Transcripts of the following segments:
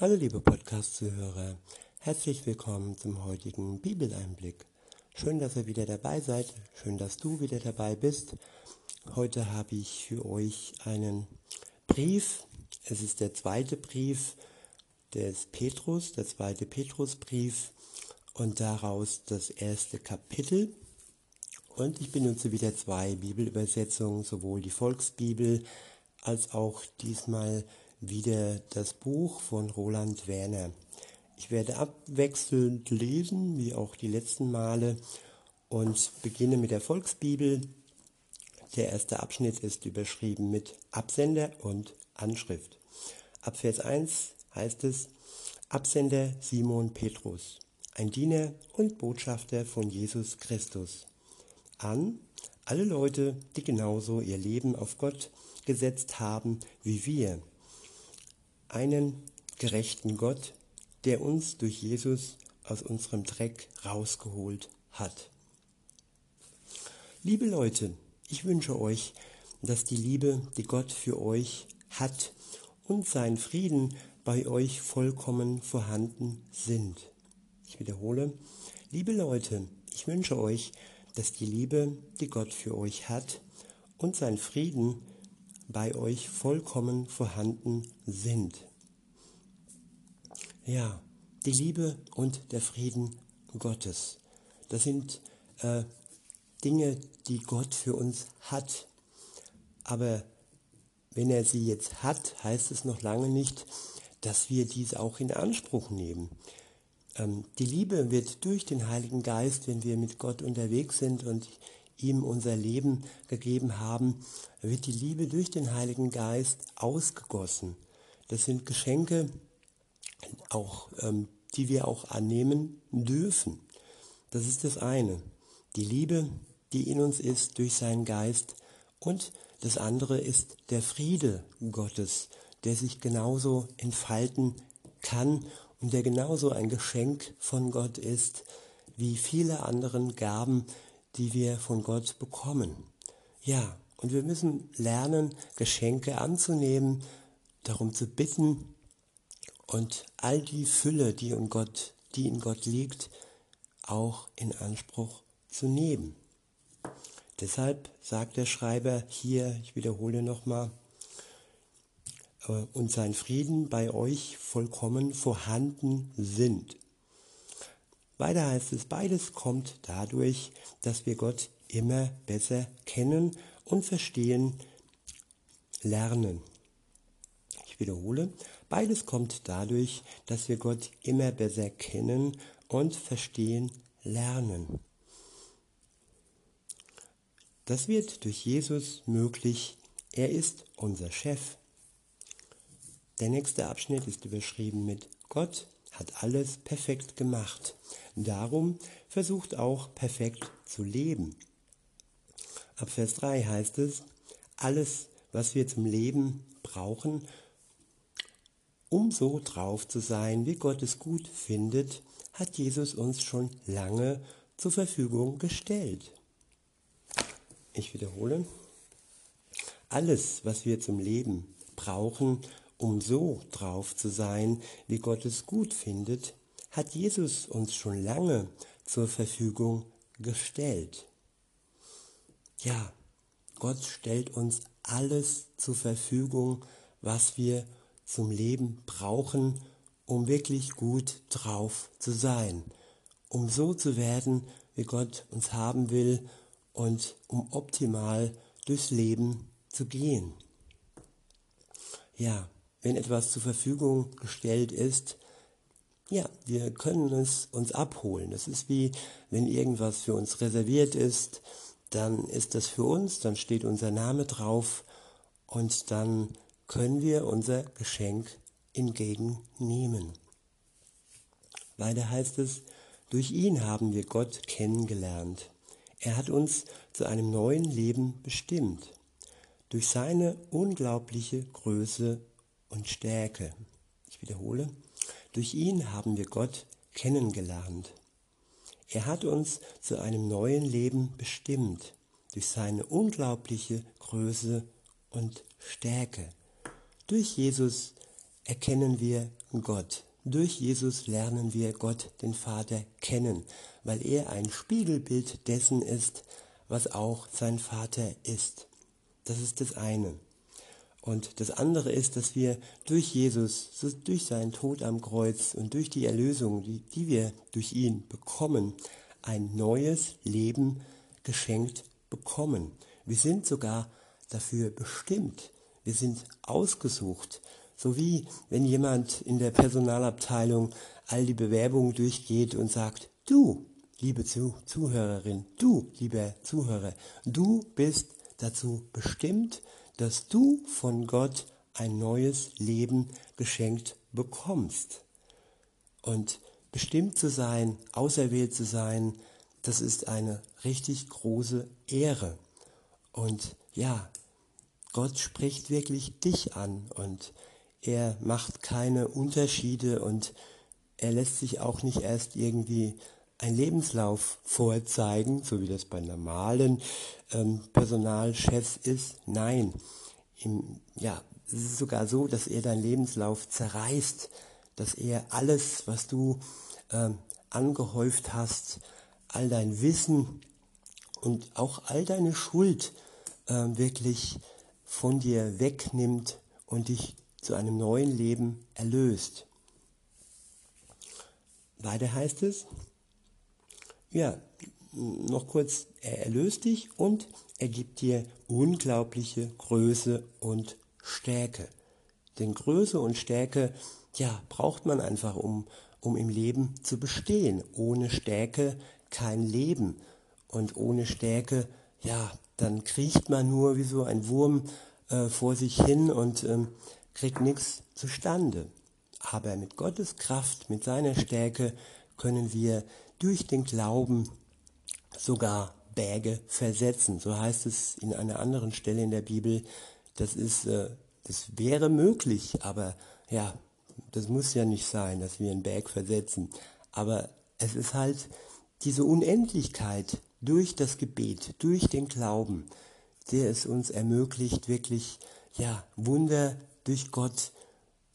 Hallo liebe Podcast-Zuhörer, herzlich willkommen zum heutigen Bibeleinblick. Schön, dass ihr wieder dabei seid, schön, dass du wieder dabei bist. Heute habe ich für euch einen Brief. Es ist der zweite Brief des Petrus, der zweite Petrusbrief und daraus das erste Kapitel. Und ich benutze wieder zwei Bibelübersetzungen, sowohl die Volksbibel als auch diesmal wieder das Buch von Roland Werner. Ich werde abwechselnd lesen, wie auch die letzten Male, und beginne mit der Volksbibel. Der erste Abschnitt ist überschrieben mit Absender und Anschrift. Ab Vers 1 heißt es, Absender Simon Petrus, ein Diener und Botschafter von Jesus Christus. An alle Leute, die genauso ihr Leben auf Gott gesetzt haben wie wir einen gerechten Gott, der uns durch Jesus aus unserem Dreck rausgeholt hat. Liebe Leute, ich wünsche euch, dass die Liebe, die Gott für euch hat und sein Frieden bei euch vollkommen vorhanden sind. Ich wiederhole, liebe Leute, ich wünsche euch, dass die Liebe, die Gott für euch hat und sein Frieden bei euch vollkommen vorhanden sind. Ja, die Liebe und der Frieden Gottes. Das sind äh, Dinge, die Gott für uns hat. Aber wenn er sie jetzt hat, heißt es noch lange nicht, dass wir diese auch in Anspruch nehmen. Ähm, die Liebe wird durch den Heiligen Geist, wenn wir mit Gott unterwegs sind und ihm unser Leben gegeben haben, wird die Liebe durch den Heiligen Geist ausgegossen. Das sind Geschenke, auch, ähm, die wir auch annehmen dürfen. Das ist das eine. Die Liebe, die in uns ist durch seinen Geist. Und das andere ist der Friede Gottes, der sich genauso entfalten kann und der genauso ein Geschenk von Gott ist, wie viele anderen Gaben, die wir von Gott bekommen. Ja, und wir müssen lernen, Geschenke anzunehmen, darum zu bitten und all die Fülle, die in Gott, die in Gott liegt, auch in Anspruch zu nehmen. Deshalb sagt der Schreiber hier, ich wiederhole nochmal, äh, und sein Frieden bei euch vollkommen vorhanden sind. Weiter heißt es, beides kommt dadurch, dass wir Gott immer besser kennen und verstehen lernen. Ich wiederhole, beides kommt dadurch, dass wir Gott immer besser kennen und verstehen lernen. Das wird durch Jesus möglich. Er ist unser Chef. Der nächste Abschnitt ist überschrieben mit Gott hat alles perfekt gemacht. Darum versucht auch perfekt zu leben. Ab Vers 3 heißt es, alles, was wir zum Leben brauchen, um so drauf zu sein, wie Gott es gut findet, hat Jesus uns schon lange zur Verfügung gestellt. Ich wiederhole, alles, was wir zum Leben brauchen, um so drauf zu sein, wie Gott es gut findet, hat Jesus uns schon lange zur Verfügung gestellt. Ja, Gott stellt uns alles zur Verfügung, was wir zum Leben brauchen, um wirklich gut drauf zu sein, um so zu werden, wie Gott uns haben will und um optimal durchs Leben zu gehen. Ja, wenn etwas zur Verfügung gestellt ist, ja, wir können es uns abholen. Das ist wie, wenn irgendwas für uns reserviert ist, dann ist das für uns, dann steht unser Name drauf und dann können wir unser Geschenk entgegennehmen. Weiter heißt es, durch ihn haben wir Gott kennengelernt. Er hat uns zu einem neuen Leben bestimmt. Durch seine unglaubliche Größe und Stärke. Ich wiederhole, durch ihn haben wir Gott kennengelernt. Er hat uns zu einem neuen Leben bestimmt, durch seine unglaubliche Größe und Stärke. Durch Jesus erkennen wir Gott. Durch Jesus lernen wir Gott, den Vater, kennen, weil er ein Spiegelbild dessen ist, was auch sein Vater ist. Das ist das eine. Und das andere ist, dass wir durch Jesus, durch seinen Tod am Kreuz und durch die Erlösung, die, die wir durch ihn bekommen, ein neues Leben geschenkt bekommen. Wir sind sogar dafür bestimmt. Wir sind ausgesucht. So wie wenn jemand in der Personalabteilung all die Bewerbungen durchgeht und sagt, du, liebe Zuhörerin, du, lieber Zuhörer, du bist dazu bestimmt, dass du von Gott ein neues Leben geschenkt bekommst. Und bestimmt zu sein, auserwählt zu sein, das ist eine richtig große Ehre. Und ja, Gott spricht wirklich dich an und er macht keine Unterschiede und er lässt sich auch nicht erst irgendwie ein Lebenslauf vorzeigen, so wie das bei normalen ähm, Personalchefs ist. Nein, Im, ja, es ist sogar so, dass er deinen Lebenslauf zerreißt, dass er alles, was du ähm, angehäuft hast, all dein Wissen und auch all deine Schuld äh, wirklich von dir wegnimmt und dich zu einem neuen Leben erlöst. Weiter heißt es, ja, noch kurz, er erlöst dich und er gibt dir unglaubliche Größe und Stärke. Denn Größe und Stärke, ja, braucht man einfach, um, um im Leben zu bestehen. Ohne Stärke kein Leben. Und ohne Stärke, ja, dann kriecht man nur wie so ein Wurm äh, vor sich hin und ähm, kriegt nichts zustande. Aber mit Gottes Kraft, mit seiner Stärke können wir durch den Glauben sogar Berge versetzen. So heißt es in einer anderen Stelle in der Bibel. Das ist, äh, das wäre möglich, aber ja, das muss ja nicht sein, dass wir einen Berg versetzen. Aber es ist halt diese Unendlichkeit durch das Gebet, durch den Glauben, der es uns ermöglicht, wirklich ja Wunder durch Gott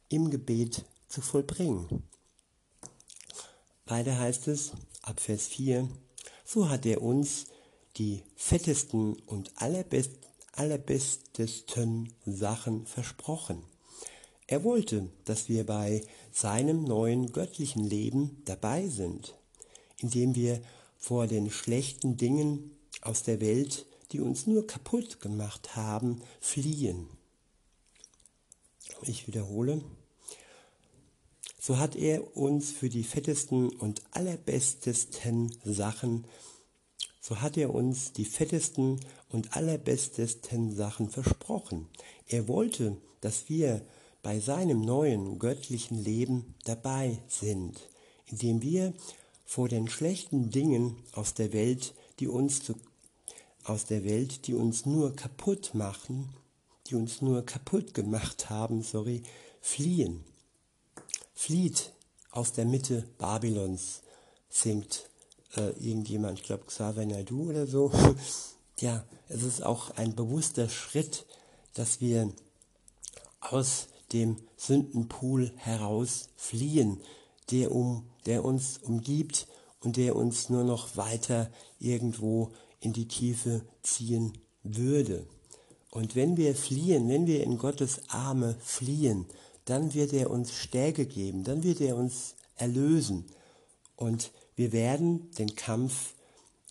im Gebet zu vollbringen. Weiter heißt es, ab Vers 4, so hat er uns die fettesten und allerbest, allerbestesten Sachen versprochen. Er wollte, dass wir bei seinem neuen göttlichen Leben dabei sind, indem wir vor den schlechten Dingen aus der Welt, die uns nur kaputt gemacht haben, fliehen. Ich wiederhole, so hat er uns für die fettesten und allerbestesten Sachen, so hat er uns die fettesten und allerbestesten Sachen versprochen. Er wollte, dass wir bei seinem neuen göttlichen Leben dabei sind, indem wir vor den schlechten Dingen aus der Welt, die uns zu, aus der Welt, die uns nur kaputt machen, die uns nur kaputt gemacht haben, sorry, fliehen flieht aus der Mitte Babylons, singt äh, irgendjemand, ich glaube Xavier Naidu oder so. ja, es ist auch ein bewusster Schritt, dass wir aus dem Sündenpool heraus fliehen, der, um, der uns umgibt und der uns nur noch weiter irgendwo in die Tiefe ziehen würde. Und wenn wir fliehen, wenn wir in Gottes Arme fliehen, dann wird er uns Stärke geben, dann wird er uns erlösen und wir werden den Kampf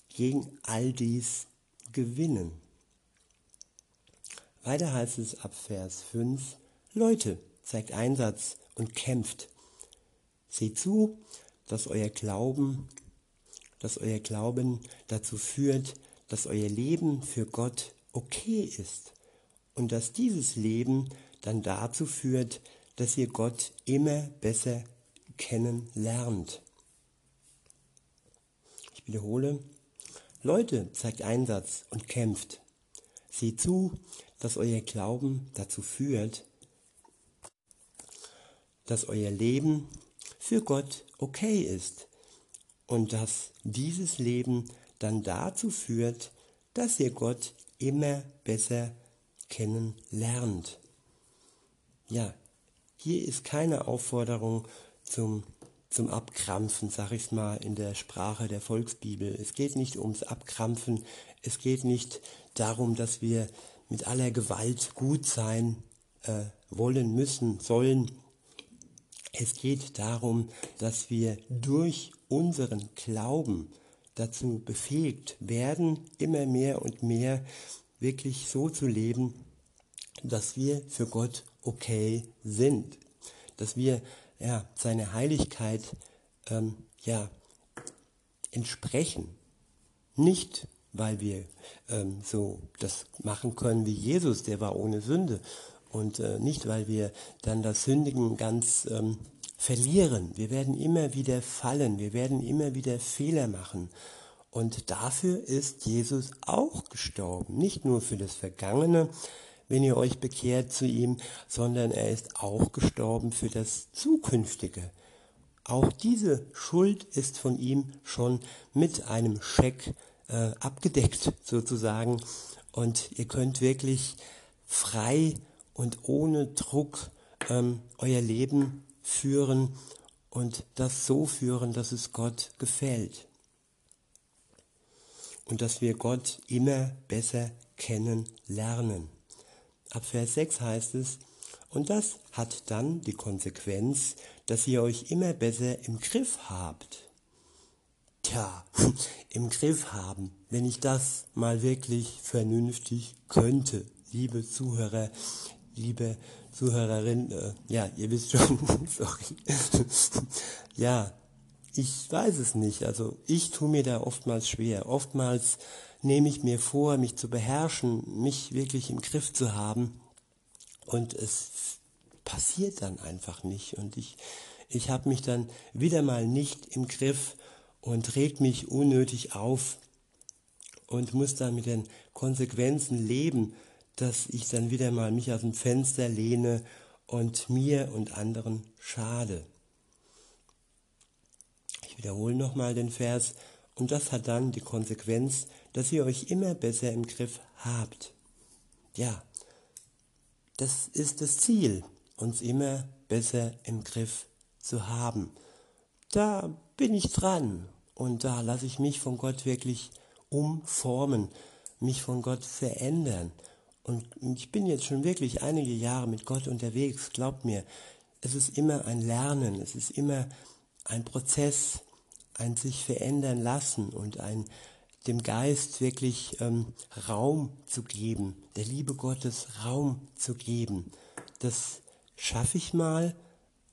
gegen all dies gewinnen. Weiter heißt es ab Vers 5, Leute, zeigt Einsatz und kämpft. Seht zu, dass euer Glauben, dass euer Glauben dazu führt, dass euer Leben für Gott okay ist und dass dieses Leben dann dazu führt, dass ihr Gott immer besser kennenlernt. Ich wiederhole, Leute, zeigt Einsatz und kämpft. Seht zu, dass euer Glauben dazu führt, dass euer Leben für Gott okay ist und dass dieses Leben dann dazu führt, dass ihr Gott immer besser kennenlernt. Ja, hier ist keine Aufforderung zum, zum Abkrampfen, sag ich's mal in der Sprache der Volksbibel. Es geht nicht ums Abkrampfen, es geht nicht darum, dass wir mit aller Gewalt gut sein äh, wollen, müssen, sollen. Es geht darum, dass wir durch unseren Glauben dazu befähigt werden, immer mehr und mehr wirklich so zu leben, dass wir für Gott okay sind, dass wir ja, seine Heiligkeit ähm, ja, entsprechen. Nicht, weil wir ähm, so das machen können wie Jesus, der war ohne Sünde. Und äh, nicht, weil wir dann das Sündigen ganz ähm, verlieren. Wir werden immer wieder fallen, wir werden immer wieder Fehler machen. Und dafür ist Jesus auch gestorben. Nicht nur für das Vergangene, wenn ihr euch bekehrt zu ihm, sondern er ist auch gestorben für das Zukünftige. Auch diese Schuld ist von ihm schon mit einem Scheck äh, abgedeckt sozusagen. Und ihr könnt wirklich frei und ohne Druck ähm, euer Leben führen und das so führen, dass es Gott gefällt. Und dass wir Gott immer besser kennenlernen. Ab Vers 6 heißt es, und das hat dann die Konsequenz, dass ihr euch immer besser im Griff habt. Tja, im Griff haben, wenn ich das mal wirklich vernünftig könnte, liebe Zuhörer, liebe Zuhörerin, äh, ja, ihr wisst schon, sorry. ja, ich weiß es nicht. Also ich tue mir da oftmals schwer. Oftmals nehme ich mir vor, mich zu beherrschen, mich wirklich im Griff zu haben. Und es passiert dann einfach nicht. Und ich, ich habe mich dann wieder mal nicht im Griff und reg mich unnötig auf und muss dann mit den Konsequenzen leben, dass ich dann wieder mal mich aus dem Fenster lehne und mir und anderen schade. Ich wiederhole nochmal den Vers, und das hat dann die Konsequenz, dass ihr euch immer besser im Griff habt. Ja, das ist das Ziel, uns immer besser im Griff zu haben. Da bin ich dran und da lasse ich mich von Gott wirklich umformen, mich von Gott verändern. Und ich bin jetzt schon wirklich einige Jahre mit Gott unterwegs. Glaubt mir, es ist immer ein Lernen, es ist immer ein Prozess, ein sich verändern lassen und ein dem Geist wirklich ähm, Raum zu geben, der Liebe Gottes Raum zu geben. Das schaffe ich mal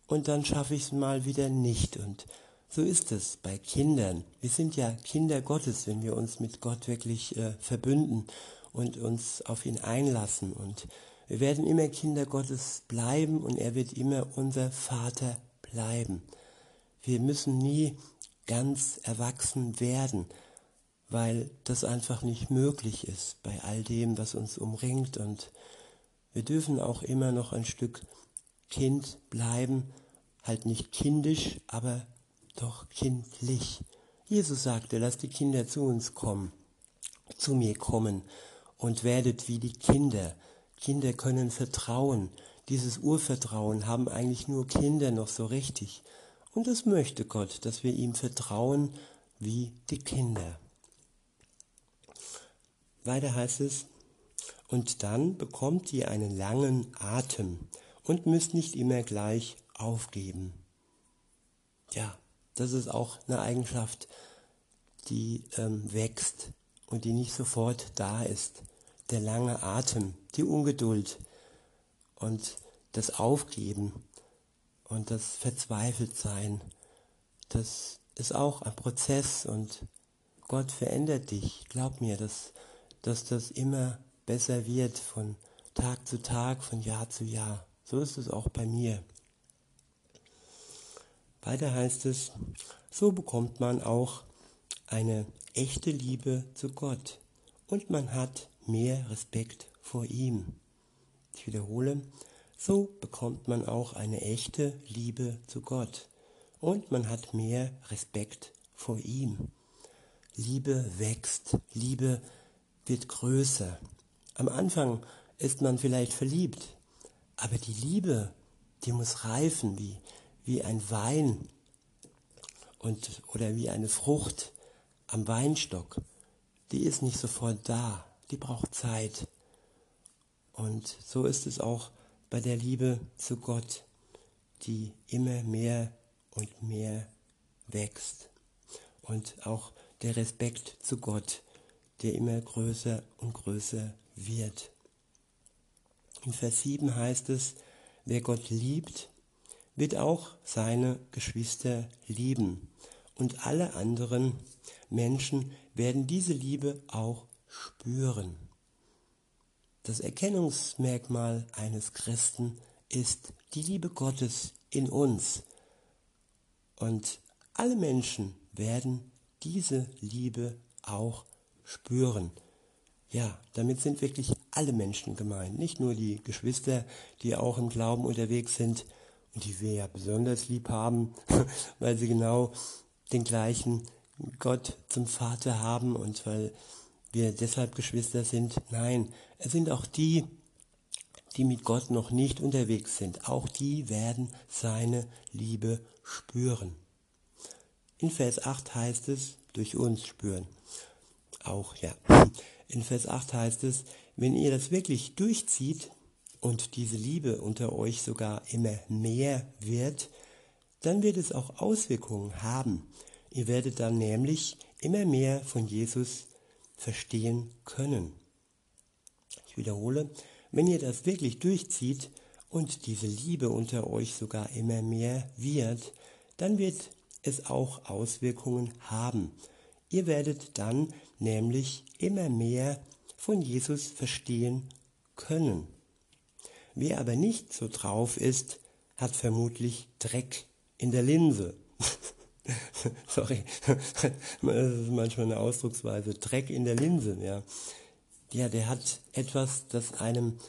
und dann schaffe ich es mal wieder nicht. Und so ist es bei Kindern. Wir sind ja Kinder Gottes, wenn wir uns mit Gott wirklich äh, verbünden und uns auf ihn einlassen. Und wir werden immer Kinder Gottes bleiben und er wird immer unser Vater bleiben. Wir müssen nie ganz erwachsen werden, weil das einfach nicht möglich ist bei all dem, was uns umringt. Und wir dürfen auch immer noch ein Stück Kind bleiben, halt nicht kindisch, aber doch kindlich. Jesus sagte, lasst die Kinder zu uns kommen, zu mir kommen und werdet wie die Kinder. Kinder können vertrauen. Dieses Urvertrauen haben eigentlich nur Kinder noch so richtig. Und das möchte Gott, dass wir ihm vertrauen wie die Kinder. Weiter heißt es, und dann bekommt ihr einen langen Atem und müsst nicht immer gleich aufgeben. Ja, das ist auch eine Eigenschaft, die ähm, wächst und die nicht sofort da ist. Der lange Atem, die Ungeduld und das Aufgeben und das Verzweifeltsein, das ist auch ein Prozess und Gott verändert dich. Glaub mir, dass dass das immer besser wird von Tag zu Tag, von Jahr zu Jahr. So ist es auch bei mir. Weiter heißt es, so bekommt man auch eine echte Liebe zu Gott und man hat mehr Respekt vor ihm. Ich wiederhole, so bekommt man auch eine echte Liebe zu Gott und man hat mehr Respekt vor ihm. Liebe wächst, Liebe wächst wird größer. Am Anfang ist man vielleicht verliebt, aber die Liebe, die muss reifen wie, wie ein Wein und, oder wie eine Frucht am Weinstock. Die ist nicht sofort da, die braucht Zeit. Und so ist es auch bei der Liebe zu Gott, die immer mehr und mehr wächst. Und auch der Respekt zu Gott, der immer größer und größer wird. In Vers 7 heißt es, wer Gott liebt, wird auch seine Geschwister lieben. Und alle anderen Menschen werden diese Liebe auch spüren. Das Erkennungsmerkmal eines Christen ist die Liebe Gottes in uns. Und alle Menschen werden diese Liebe auch spüren. Ja, damit sind wirklich alle Menschen gemeint, nicht nur die Geschwister, die auch im Glauben unterwegs sind und die wir ja besonders lieb haben, weil sie genau den gleichen Gott zum Vater haben und weil wir deshalb Geschwister sind. Nein, es sind auch die, die mit Gott noch nicht unterwegs sind. Auch die werden seine Liebe spüren. In Vers 8 heißt es, durch uns spüren. Auch, ja. In Vers 8 heißt es, wenn ihr das wirklich durchzieht und diese Liebe unter euch sogar immer mehr wird, dann wird es auch Auswirkungen haben. Ihr werdet dann nämlich immer mehr von Jesus verstehen können. Ich wiederhole, wenn ihr das wirklich durchzieht und diese Liebe unter euch sogar immer mehr wird, dann wird es auch Auswirkungen haben. Ihr werdet dann nämlich immer mehr von Jesus verstehen können. Wer aber nicht so drauf ist, hat vermutlich Dreck in der Linse. Sorry, das ist manchmal eine Ausdrucksweise. Dreck in der Linse, ja. Ja, der hat etwas, das einem,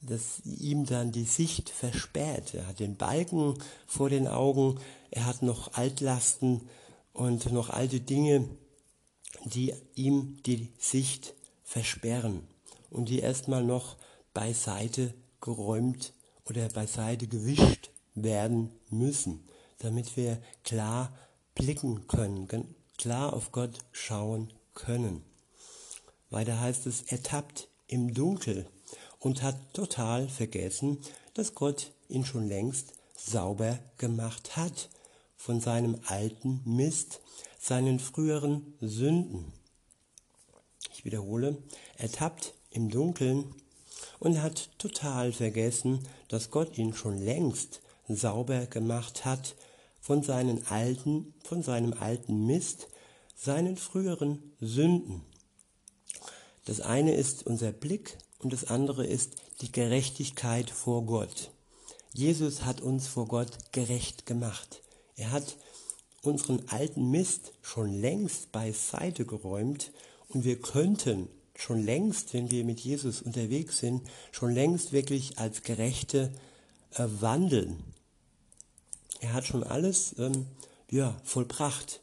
das ihm dann die Sicht versperrt. Er hat den Balken vor den Augen, er hat noch Altlasten und noch alte Dinge, die ihm die Sicht versperren und die erstmal noch beiseite geräumt oder beiseite gewischt werden müssen, damit wir klar blicken können, klar auf Gott schauen können. Weiter heißt es, er tappt im Dunkel und hat total vergessen, dass Gott ihn schon längst sauber gemacht hat von seinem alten Mist, seinen früheren Sünden. Ich wiederhole, er tappt im Dunkeln und hat total vergessen, dass Gott ihn schon längst sauber gemacht hat von seinen alten, von seinem alten Mist, seinen früheren Sünden. Das eine ist unser Blick und das andere ist die Gerechtigkeit vor Gott. Jesus hat uns vor Gott gerecht gemacht. Er hat unseren alten Mist schon längst beiseite geräumt und wir könnten schon längst, wenn wir mit Jesus unterwegs sind, schon längst wirklich als Gerechte äh, wandeln. Er hat schon alles ähm, ja, vollbracht.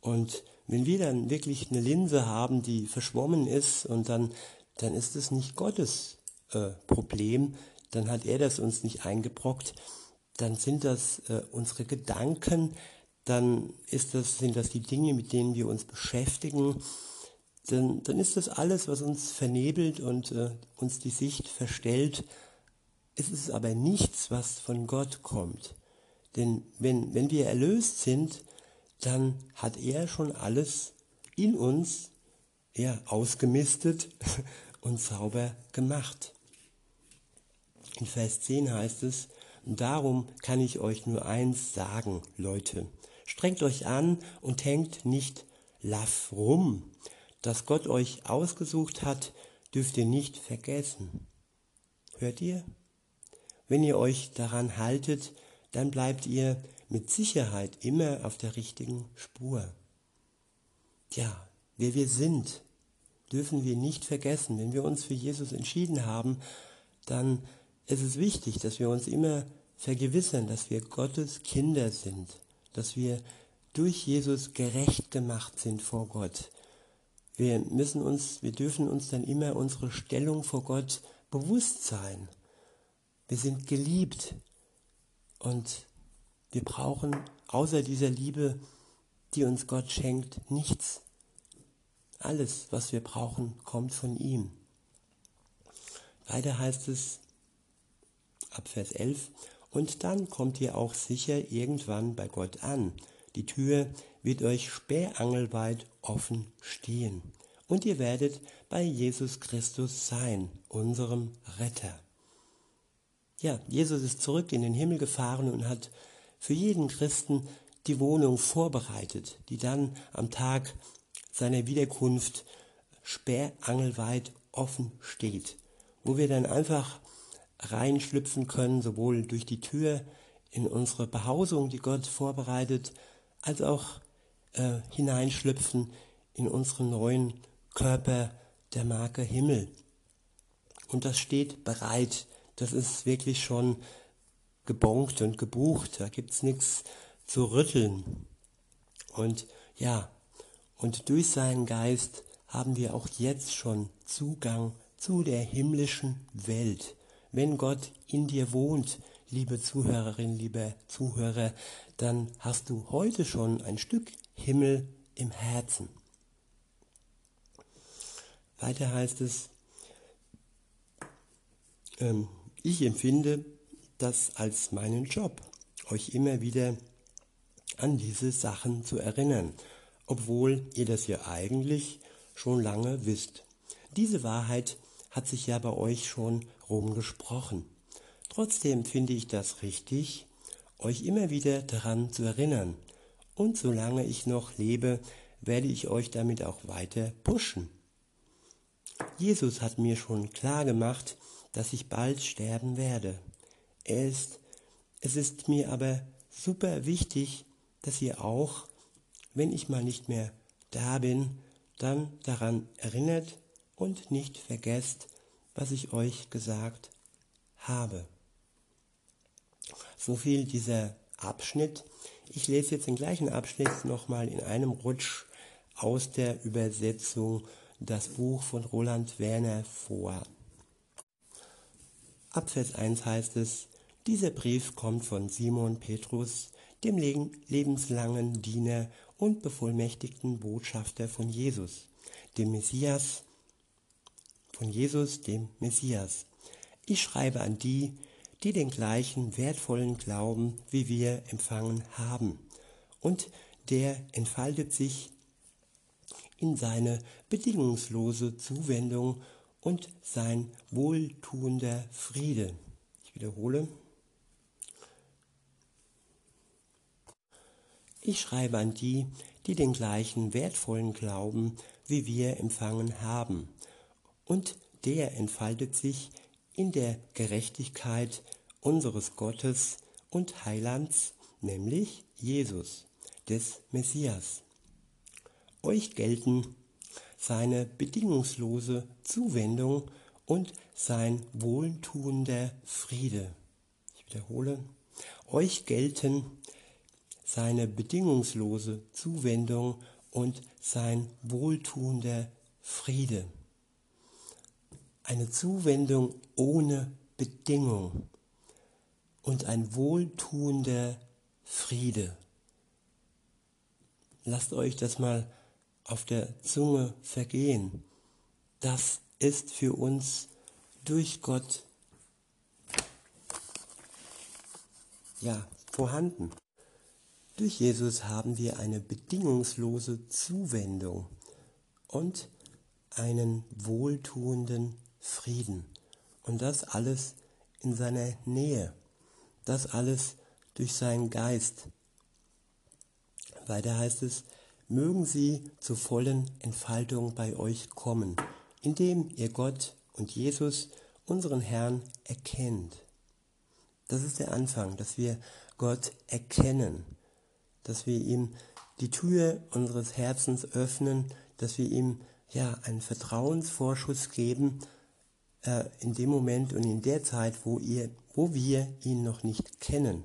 Und wenn wir dann wirklich eine Linse haben, die verschwommen ist und dann, dann ist es nicht Gottes äh, Problem, dann hat er das uns nicht eingebrockt, dann sind das äh, unsere Gedanken, dann das, sind das die Dinge, mit denen wir uns beschäftigen, dann, dann ist das alles, was uns vernebelt und äh, uns die Sicht verstellt. Es ist aber nichts, was von Gott kommt. Denn wenn, wenn wir erlöst sind, dann hat er schon alles in uns ja, ausgemistet und sauber gemacht. In Vers 10 heißt es, darum kann ich euch nur eins sagen, Leute. Strengt euch an und hängt nicht laff rum. Dass Gott euch ausgesucht hat, dürft ihr nicht vergessen. Hört ihr? Wenn ihr euch daran haltet, dann bleibt ihr mit Sicherheit immer auf der richtigen Spur. Tja, wer wir sind, dürfen wir nicht vergessen. Wenn wir uns für Jesus entschieden haben, dann ist es wichtig, dass wir uns immer vergewissern, dass wir Gottes Kinder sind, dass wir durch Jesus gerecht gemacht sind vor Gott. Wir müssen uns, wir dürfen uns dann immer unsere Stellung vor Gott bewusst sein. Wir sind geliebt Und wir brauchen außer dieser Liebe, die uns Gott schenkt, nichts. Alles, was wir brauchen, kommt von ihm. Weiter heißt es ab Vers 11, und dann kommt ihr auch sicher irgendwann bei Gott an. Die Tür wird euch sperrangelweit offen stehen. Und ihr werdet bei Jesus Christus sein, unserem Retter. Ja, Jesus ist zurück in den Himmel gefahren und hat für jeden Christen die Wohnung vorbereitet, die dann am Tag seiner Wiederkunft sperrangelweit offen steht, wo wir dann einfach reinschlüpfen können, sowohl durch die Tür in unsere Behausung, die Gott vorbereitet, als auch äh, hineinschlüpfen in unseren neuen Körper der Marke Himmel. Und das steht bereit. Das ist wirklich schon gebonkt und gebucht. Da gibt es nichts zu rütteln. Und ja, und durch seinen Geist haben wir auch jetzt schon Zugang zu der himmlischen Welt. Wenn Gott in dir wohnt, liebe Zuhörerin, liebe Zuhörer, dann hast du heute schon ein Stück Himmel im Herzen. Weiter heißt es, ähm, ich empfinde das als meinen Job, euch immer wieder an diese Sachen zu erinnern, obwohl ihr das ja eigentlich schon lange wisst. Diese Wahrheit hat sich ja bei euch schon rumgesprochen. Trotzdem finde ich das richtig, euch immer wieder daran zu erinnern. Und solange ich noch lebe, werde ich euch damit auch weiter pushen. Jesus hat mir schon klar gemacht, dass ich bald sterben werde. Er ist, es ist mir aber super wichtig, dass ihr auch, wenn ich mal nicht mehr da bin, dann daran erinnert und nicht vergesst, was ich euch gesagt habe. So viel dieser Abschnitt. Ich lese jetzt den gleichen Abschnitt nochmal in einem Rutsch aus der Übersetzung das Buch von Roland Werner vor. Ab Vers 1 heißt es, dieser Brief kommt von Simon Petrus, dem lebenslangen Diener und bevollmächtigten Botschafter von Jesus, dem Messias, von Jesus, dem Messias. Ich schreibe an die, die den gleichen wertvollen Glauben wie wir empfangen haben. Und der entfaltet sich in seine bedingungslose Zuwendung und sein wohltuender Friede. Ich wiederhole. Ich schreibe an die, die den gleichen wertvollen Glauben wie wir empfangen haben und der entfaltet sich in der Gerechtigkeit unseres Gottes und Heilands, nämlich Jesus, des Messias. Euch gelten seine bedingungslose Zuwendung und sein wohltuender Friede. Ich wiederhole, euch gelten seine bedingungslose Zuwendung und sein wohltuender Friede eine Zuwendung ohne Bedingung und ein wohltuender Friede. Lasst euch das mal auf der Zunge vergehen. Das ist für uns durch Gott ja vorhanden. Durch Jesus haben wir eine bedingungslose Zuwendung und einen wohltuenden Frieden. Und das alles in seiner Nähe. Das alles durch seinen Geist. Weiter heißt es, mögen sie zur vollen Entfaltung bei euch kommen, indem ihr Gott und Jesus, unseren Herrn, erkennt. Das ist der Anfang, dass wir Gott erkennen, dass wir ihm die Tür unseres Herzens öffnen, dass wir ihm ja einen Vertrauensvorschuss geben äh, in dem Moment und in der Zeit, wo, ihr, wo wir ihn noch nicht kennen.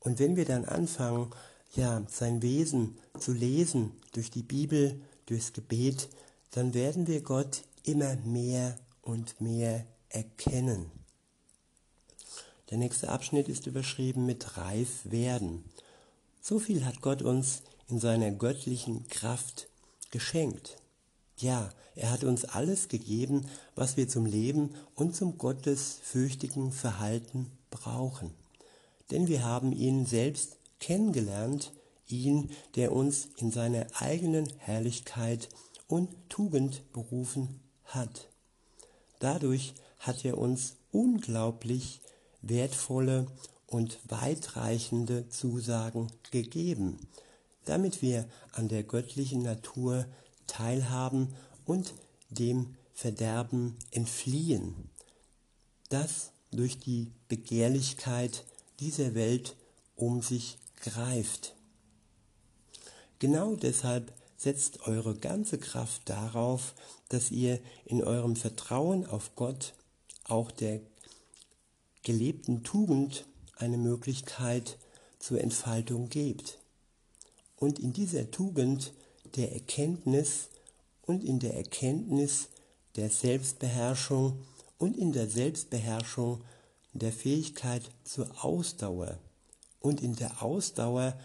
Und wenn wir dann anfangen, ja, sein Wesen zu lesen durch die Bibel, durchs Gebet, dann werden wir Gott immer mehr und mehr erkennen. Der nächste Abschnitt ist überschrieben mit reif werden. So viel hat Gott uns in seiner göttlichen Kraft geschenkt. Ja, er hat uns alles gegeben, was wir zum Leben und zum gottesfürchtigen Verhalten brauchen. Denn wir haben ihn selbst kennengelernt, ihn, der uns in seiner eigenen Herrlichkeit und Tugend berufen hat. Dadurch hat er uns unglaublich wertvolle und weitreichende Zusagen gegeben, damit wir an der göttlichen Natur teilhaben und dem Verderben entfliehen, das durch die Begehrlichkeit dieser Welt um sich greift. Genau deshalb setzt eure ganze Kraft darauf, dass ihr in eurem Vertrauen auf Gott auch der gelebten Tugend eine Möglichkeit zur Entfaltung gebt. Und in dieser Tugend der Erkenntnis und in der Erkenntnis der Selbstbeherrschung und in der Selbstbeherrschung der Fähigkeit zur Ausdauer und in der Ausdauer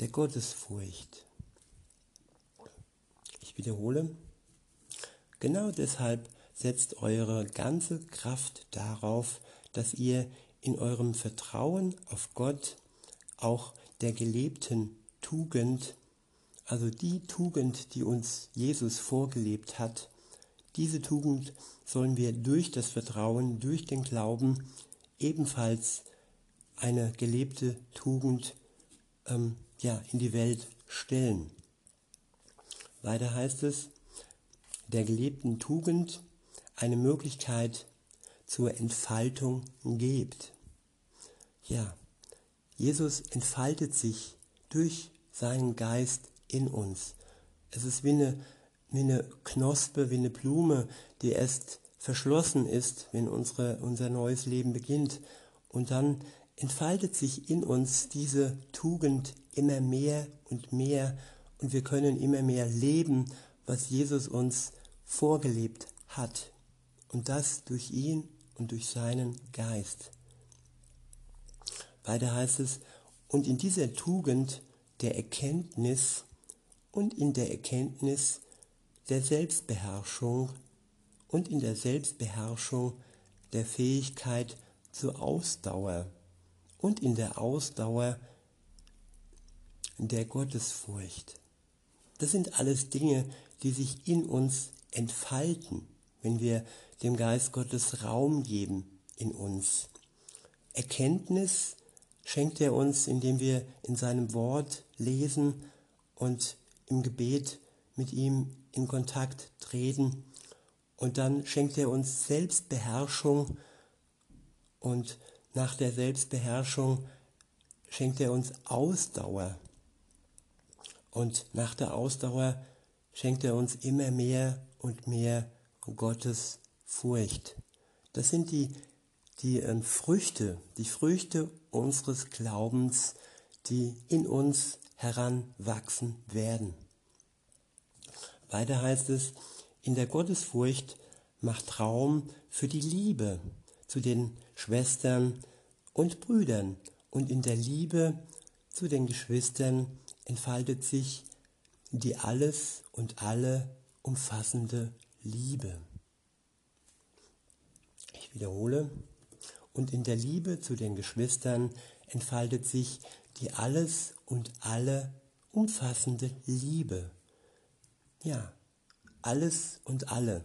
der Gottesfurcht. Ich wiederhole, genau deshalb setzt eure ganze Kraft darauf, dass ihr in eurem Vertrauen auf Gott auch der gelebten Tugend, also die Tugend, die uns Jesus vorgelebt hat, diese Tugend sollen wir durch das Vertrauen, durch den Glauben ebenfalls eine gelebte Tugend ähm, ja, in die Welt stellen. Weiter heißt es, der gelebten Tugend eine Möglichkeit zur Entfaltung gibt. Ja, Jesus entfaltet sich durch seinen Geist in uns. Es ist wie eine, wie eine Knospe, wie eine Blume, die erst verschlossen ist, wenn unsere, unser neues Leben beginnt. Und dann entfaltet sich in uns diese Tugend immer mehr und mehr und wir können immer mehr leben, was Jesus uns vorgelebt hat. Und das durch ihn und durch seinen Geist. Weiter heißt es, und in dieser Tugend der Erkenntnis und in der Erkenntnis der Selbstbeherrschung und in der Selbstbeherrschung der Fähigkeit zur Ausdauer und in der Ausdauer der Gottesfurcht. Das sind alles Dinge, die sich in uns entfalten, wenn wir dem Geist Gottes Raum geben in uns. Erkenntnis schenkt er uns, indem wir in seinem Wort lesen und im Gebet mit ihm in Kontakt treten. Und dann schenkt er uns Selbstbeherrschung und nach der Selbstbeherrschung schenkt er uns Ausdauer. Und nach der Ausdauer schenkt er uns immer mehr und mehr Gottes Furcht. Das sind die, die ähm, Früchte, die Früchte unseres Glaubens, die in uns heranwachsen werden. Weiter heißt es, in der Gottesfurcht macht Raum für die Liebe zu den Schwestern und Brüdern und in der Liebe zu den Geschwistern entfaltet sich die alles und alle umfassende Liebe. Ich wiederhole, und in der Liebe zu den Geschwistern entfaltet sich die alles und alle umfassende Liebe. Ja, alles und alle.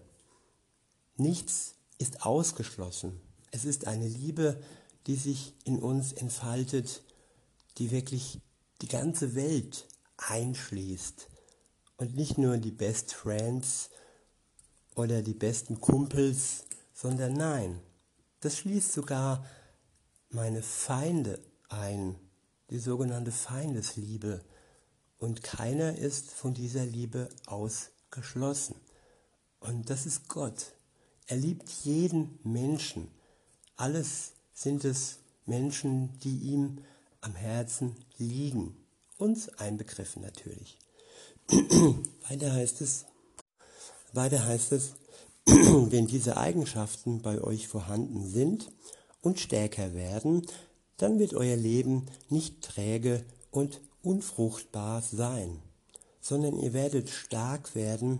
Nichts ist ausgeschlossen. Es ist eine Liebe, die sich in uns entfaltet, die wirklich die ganze Welt einschließt und nicht nur die Best Friends oder die besten Kumpels, sondern nein, das schließt sogar meine Feinde ein, die sogenannte Feindesliebe. Und keiner ist von dieser Liebe ausgeschlossen. Und das ist Gott. Er liebt jeden Menschen. Alles sind es Menschen, die ihm am Herzen liegen. Uns einbegriffen natürlich. weiter heißt es, weiter heißt es, wenn diese Eigenschaften bei euch vorhanden sind und stärker werden, dann wird euer Leben nicht träge und unfruchtbar sein, sondern ihr werdet stark werden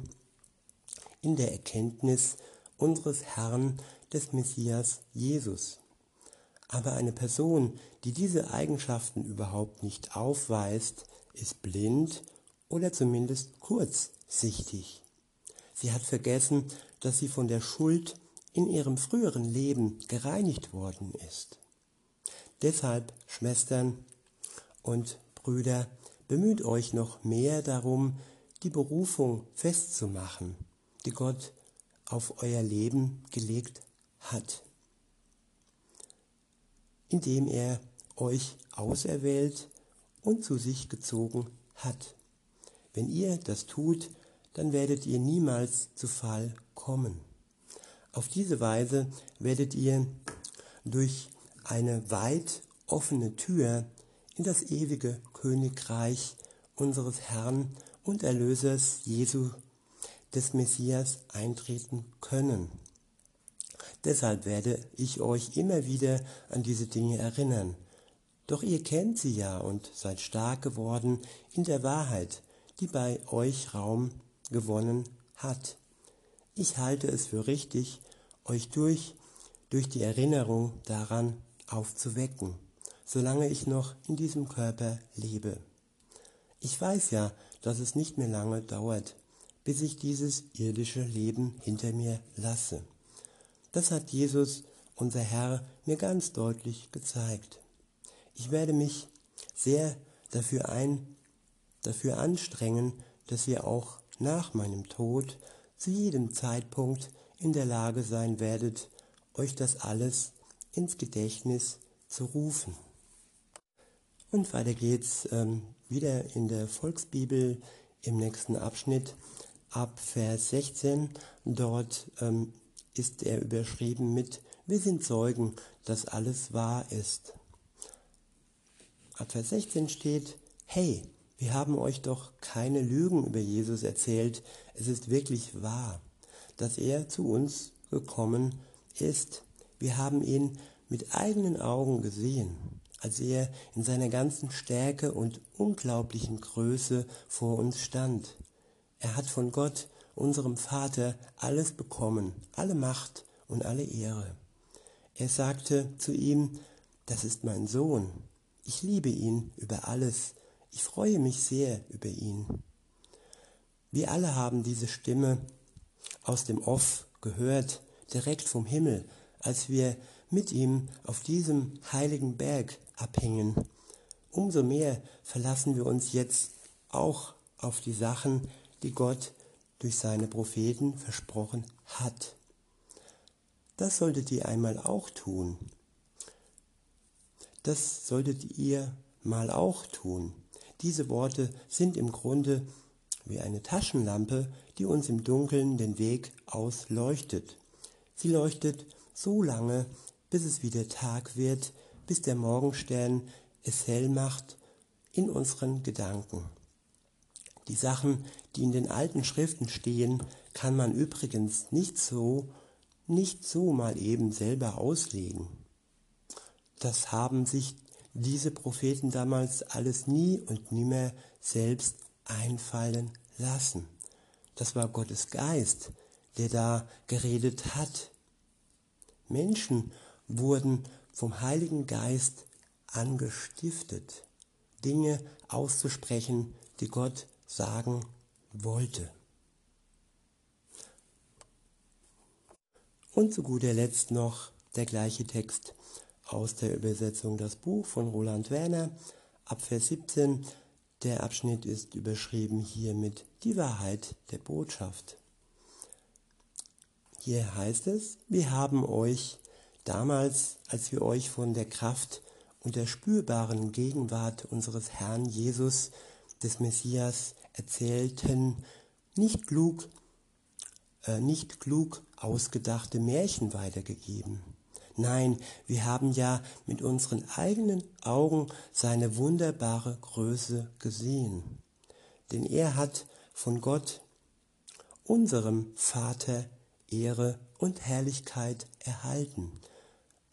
in der Erkenntnis unseres Herrn des Messias Jesus. Aber eine Person, die diese Eigenschaften überhaupt nicht aufweist, ist blind oder zumindest kurzsichtig. Sie hat vergessen, dass sie von der Schuld in ihrem früheren Leben gereinigt worden ist. Deshalb, Schwestern und Brüder, bemüht euch noch mehr darum, die Berufung festzumachen, die Gott auf euer Leben gelegt hat, indem er euch auserwählt und zu sich gezogen hat. Wenn ihr das tut, dann werdet ihr niemals zu Fall kommen. Auf diese Weise werdet ihr durch eine weit offene Tür in das ewige Königreich unseres Herrn und Erlösers Jesu des Messias eintreten können. Deshalb werde ich euch immer wieder an diese Dinge erinnern. Doch ihr kennt sie ja und seid stark geworden in der Wahrheit, die bei euch Raum gewonnen hat. Ich halte es für richtig, euch durch, durch die Erinnerung daran aufzuwecken, solange ich noch in diesem Körper lebe. Ich weiß ja, dass es nicht mehr lange dauert, bis ich dieses irdische Leben hinter mir lasse. Das hat Jesus, unser Herr, mir ganz deutlich gezeigt. Ich werde mich sehr dafür ein, dafür anstrengen, dass ihr auch nach meinem Tod zu jedem Zeitpunkt in der Lage sein werdet, euch das alles ins Gedächtnis zu rufen. Und weiter geht's ähm, wieder in der Volksbibel im nächsten Abschnitt ab Vers 16. Dort ähm, ist er überschrieben mit Wir sind Zeugen, dass alles wahr ist. Ab Vers 16 steht, Hey, wir haben euch doch keine Lügen über Jesus erzählt. Es ist wirklich wahr, dass er zu uns gekommen ist. Wir haben ihn mit eigenen Augen gesehen, als er in seiner ganzen Stärke und unglaublichen Größe vor uns stand. Er hat von Gott, unserem Vater, alles bekommen, alle Macht und alle Ehre. Er sagte zu ihm, das ist mein Sohn, ich liebe ihn über alles, ich freue mich sehr über ihn. Wir alle haben diese Stimme aus dem Off gehört, direkt vom Himmel, als wir mit ihm auf diesem heiligen Berg abhängen. Umso mehr verlassen wir uns jetzt auch auf die Sachen, die Gott durch seine Propheten versprochen hat. Das solltet ihr einmal auch tun. Das solltet ihr mal auch tun. Diese Worte sind im Grunde wie eine Taschenlampe, die uns im Dunkeln den Weg ausleuchtet. Sie leuchtet so lange, bis es wieder Tag wird, bis der Morgenstern es hell macht in unseren Gedanken. Die Sachen, die in den alten Schriften stehen, kann man übrigens nicht so, nicht so mal eben selber auslegen. Das haben sich diese Propheten damals alles nie und nimmer selbst einfallen lassen. Das war Gottes Geist, der da geredet hat. Menschen wurden vom Heiligen Geist angestiftet, Dinge auszusprechen, die Gott sagen wollte. Und zu guter Letzt noch der gleiche Text aus der Übersetzung Das Buch von Roland Werner ab Vers 17. Der Abschnitt ist überschrieben hier mit Die Wahrheit der Botschaft. Hier heißt es, wir haben euch damals, als wir euch von der Kraft und der spürbaren Gegenwart unseres Herrn Jesus, des Messias, erzählten, nicht klug, äh, nicht klug ausgedachte Märchen weitergegeben Nein, wir haben ja mit unseren eigenen Augen seine wunderbare Größe gesehen. Denn er hat von Gott, unserem Vater, Ehre und Herrlichkeit erhalten,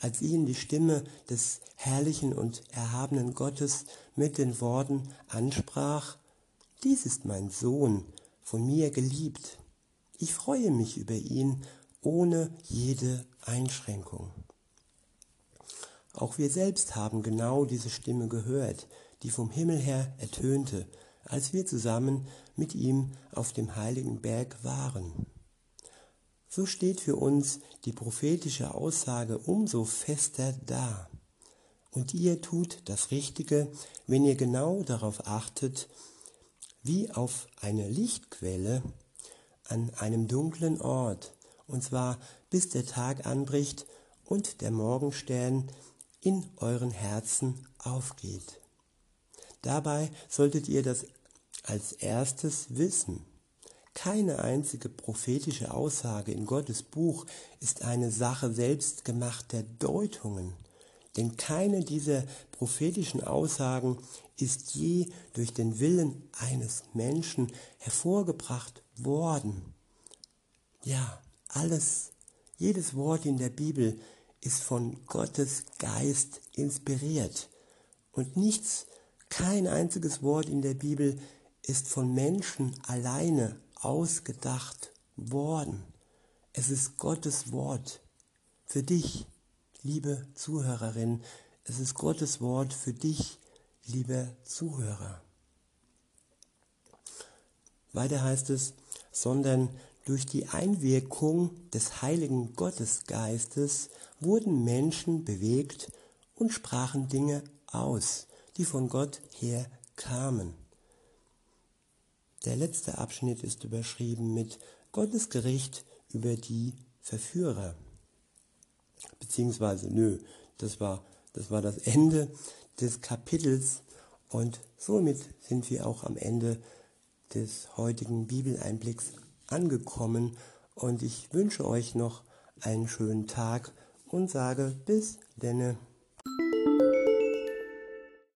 als ihn die Stimme des herrlichen und erhabenen Gottes mit den Worten ansprach, Dies ist mein Sohn, von mir geliebt. Ich freue mich über ihn ohne jede Einschränkung. Auch wir selbst haben genau diese Stimme gehört, die vom Himmel her ertönte, als wir zusammen mit ihm auf dem heiligen Berg waren. So steht für uns die prophetische Aussage umso fester da. Und ihr tut das Richtige, wenn ihr genau darauf achtet, wie auf eine Lichtquelle an einem dunklen Ort, und zwar bis der Tag anbricht und der Morgenstern in euren Herzen aufgeht. Dabei solltet ihr das als erstes wissen. Keine einzige prophetische Aussage in Gottes Buch ist eine Sache selbstgemachter Deutungen, denn keine dieser prophetischen Aussagen ist je durch den Willen eines Menschen hervorgebracht worden. Ja, alles, jedes Wort in der Bibel ist von Gottes Geist inspiriert und nichts, kein einziges Wort in der Bibel ist von Menschen alleine ausgedacht worden. Es ist Gottes Wort für dich, liebe Zuhörerin. Es ist Gottes Wort für dich, lieber Zuhörer. Weiter heißt es, sondern durch die Einwirkung des heiligen Gottesgeistes wurden Menschen bewegt und sprachen Dinge aus, die von Gott her kamen. Der letzte Abschnitt ist überschrieben mit Gottes Gericht über die Verführer. Beziehungsweise, nö, das war, das war das Ende des Kapitels und somit sind wir auch am Ende des heutigen Bibeleinblicks angekommen und ich wünsche euch noch einen schönen Tag und sage bis denne.